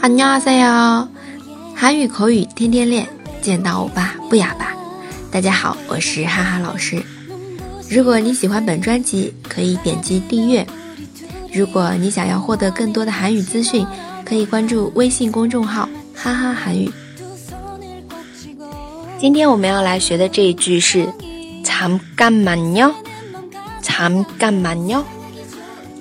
哈尼阿塞哟，韩语口语天天练，见到欧巴不哑巴。大家好，我是哈哈老师。如果你喜欢本专辑，可以点击订阅。如果你想要获得更多的韩语资讯，可以关注微信公众号“哈哈韩语”。今天我们要来学的这一句是“잠깐만 요， 잠깐만 요”，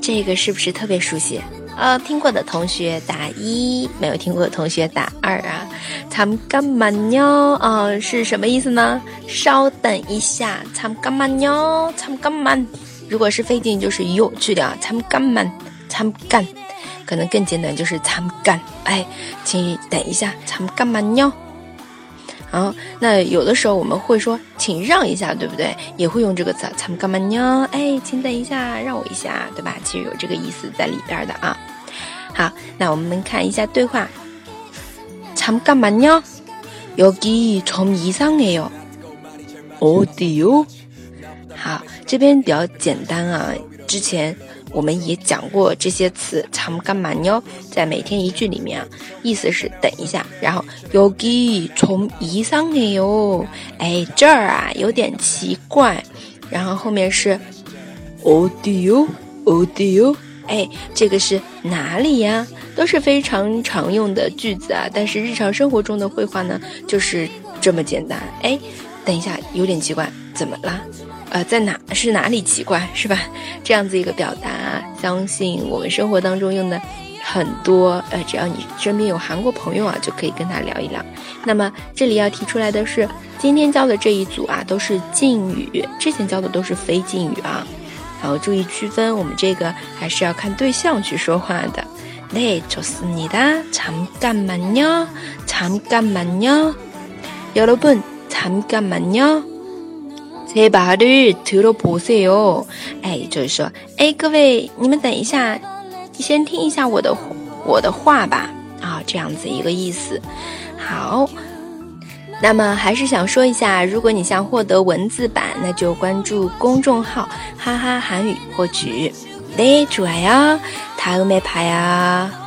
这个是不是特别熟悉？呃，听过的同学打一，没有听过的同学打二啊。Tam gan man，是什么意思呢？稍等一下，Tam gan man。如果是费劲，就是哟去掉，Tam gan，Tam 可能更简单就是 Tam。哎，请等一下，Tam gan man。哟。好，那有的时候我们会说，请让一下，对不对？也会用这个词，参干满哟。哎，请等一下，让我一下，对吧？其实有这个意思在里边的啊。好，那我们看一下对话，参干满哟，여기좀이상해 요， 어디 요？ 好。 这边比较简单啊，之前我们也讲过这些词，참干嘛呢？在每天一句里面啊，意思是等一下，然后여기좀이상해 요， 哎这儿啊有点奇怪，然后后面是어디 요， 어디 요， 哎这个是哪里呀？都是非常常用的句子啊，但是日常生活中的绘画呢，就是这么简单。哎，等一下 有点奇怪，怎么了？呃，在哪是哪里奇怪是吧？这样子一个表达，相信我们生活当中用的很多。呃，只要你身边有韩国朋友啊，就可以跟他聊一聊。那么这里要提出来的是，今天教的这一组啊，都是敬语，之前教的都是非敬语啊。然后注意区分，我们这个还是要看对象去说话的。네좋습니다잠깐만요잠깐만요여러분잠깐만요 제발을들어보세 요。 哎，就是说，哎，各位，你们等一下，先听一下我的我的话吧。啊，这样子一个意思。好，那么还是想说一下，如果你想获得文字版，那就关注公众号“哈哈韩语”获取。네좋아 요， 다음에봐 요。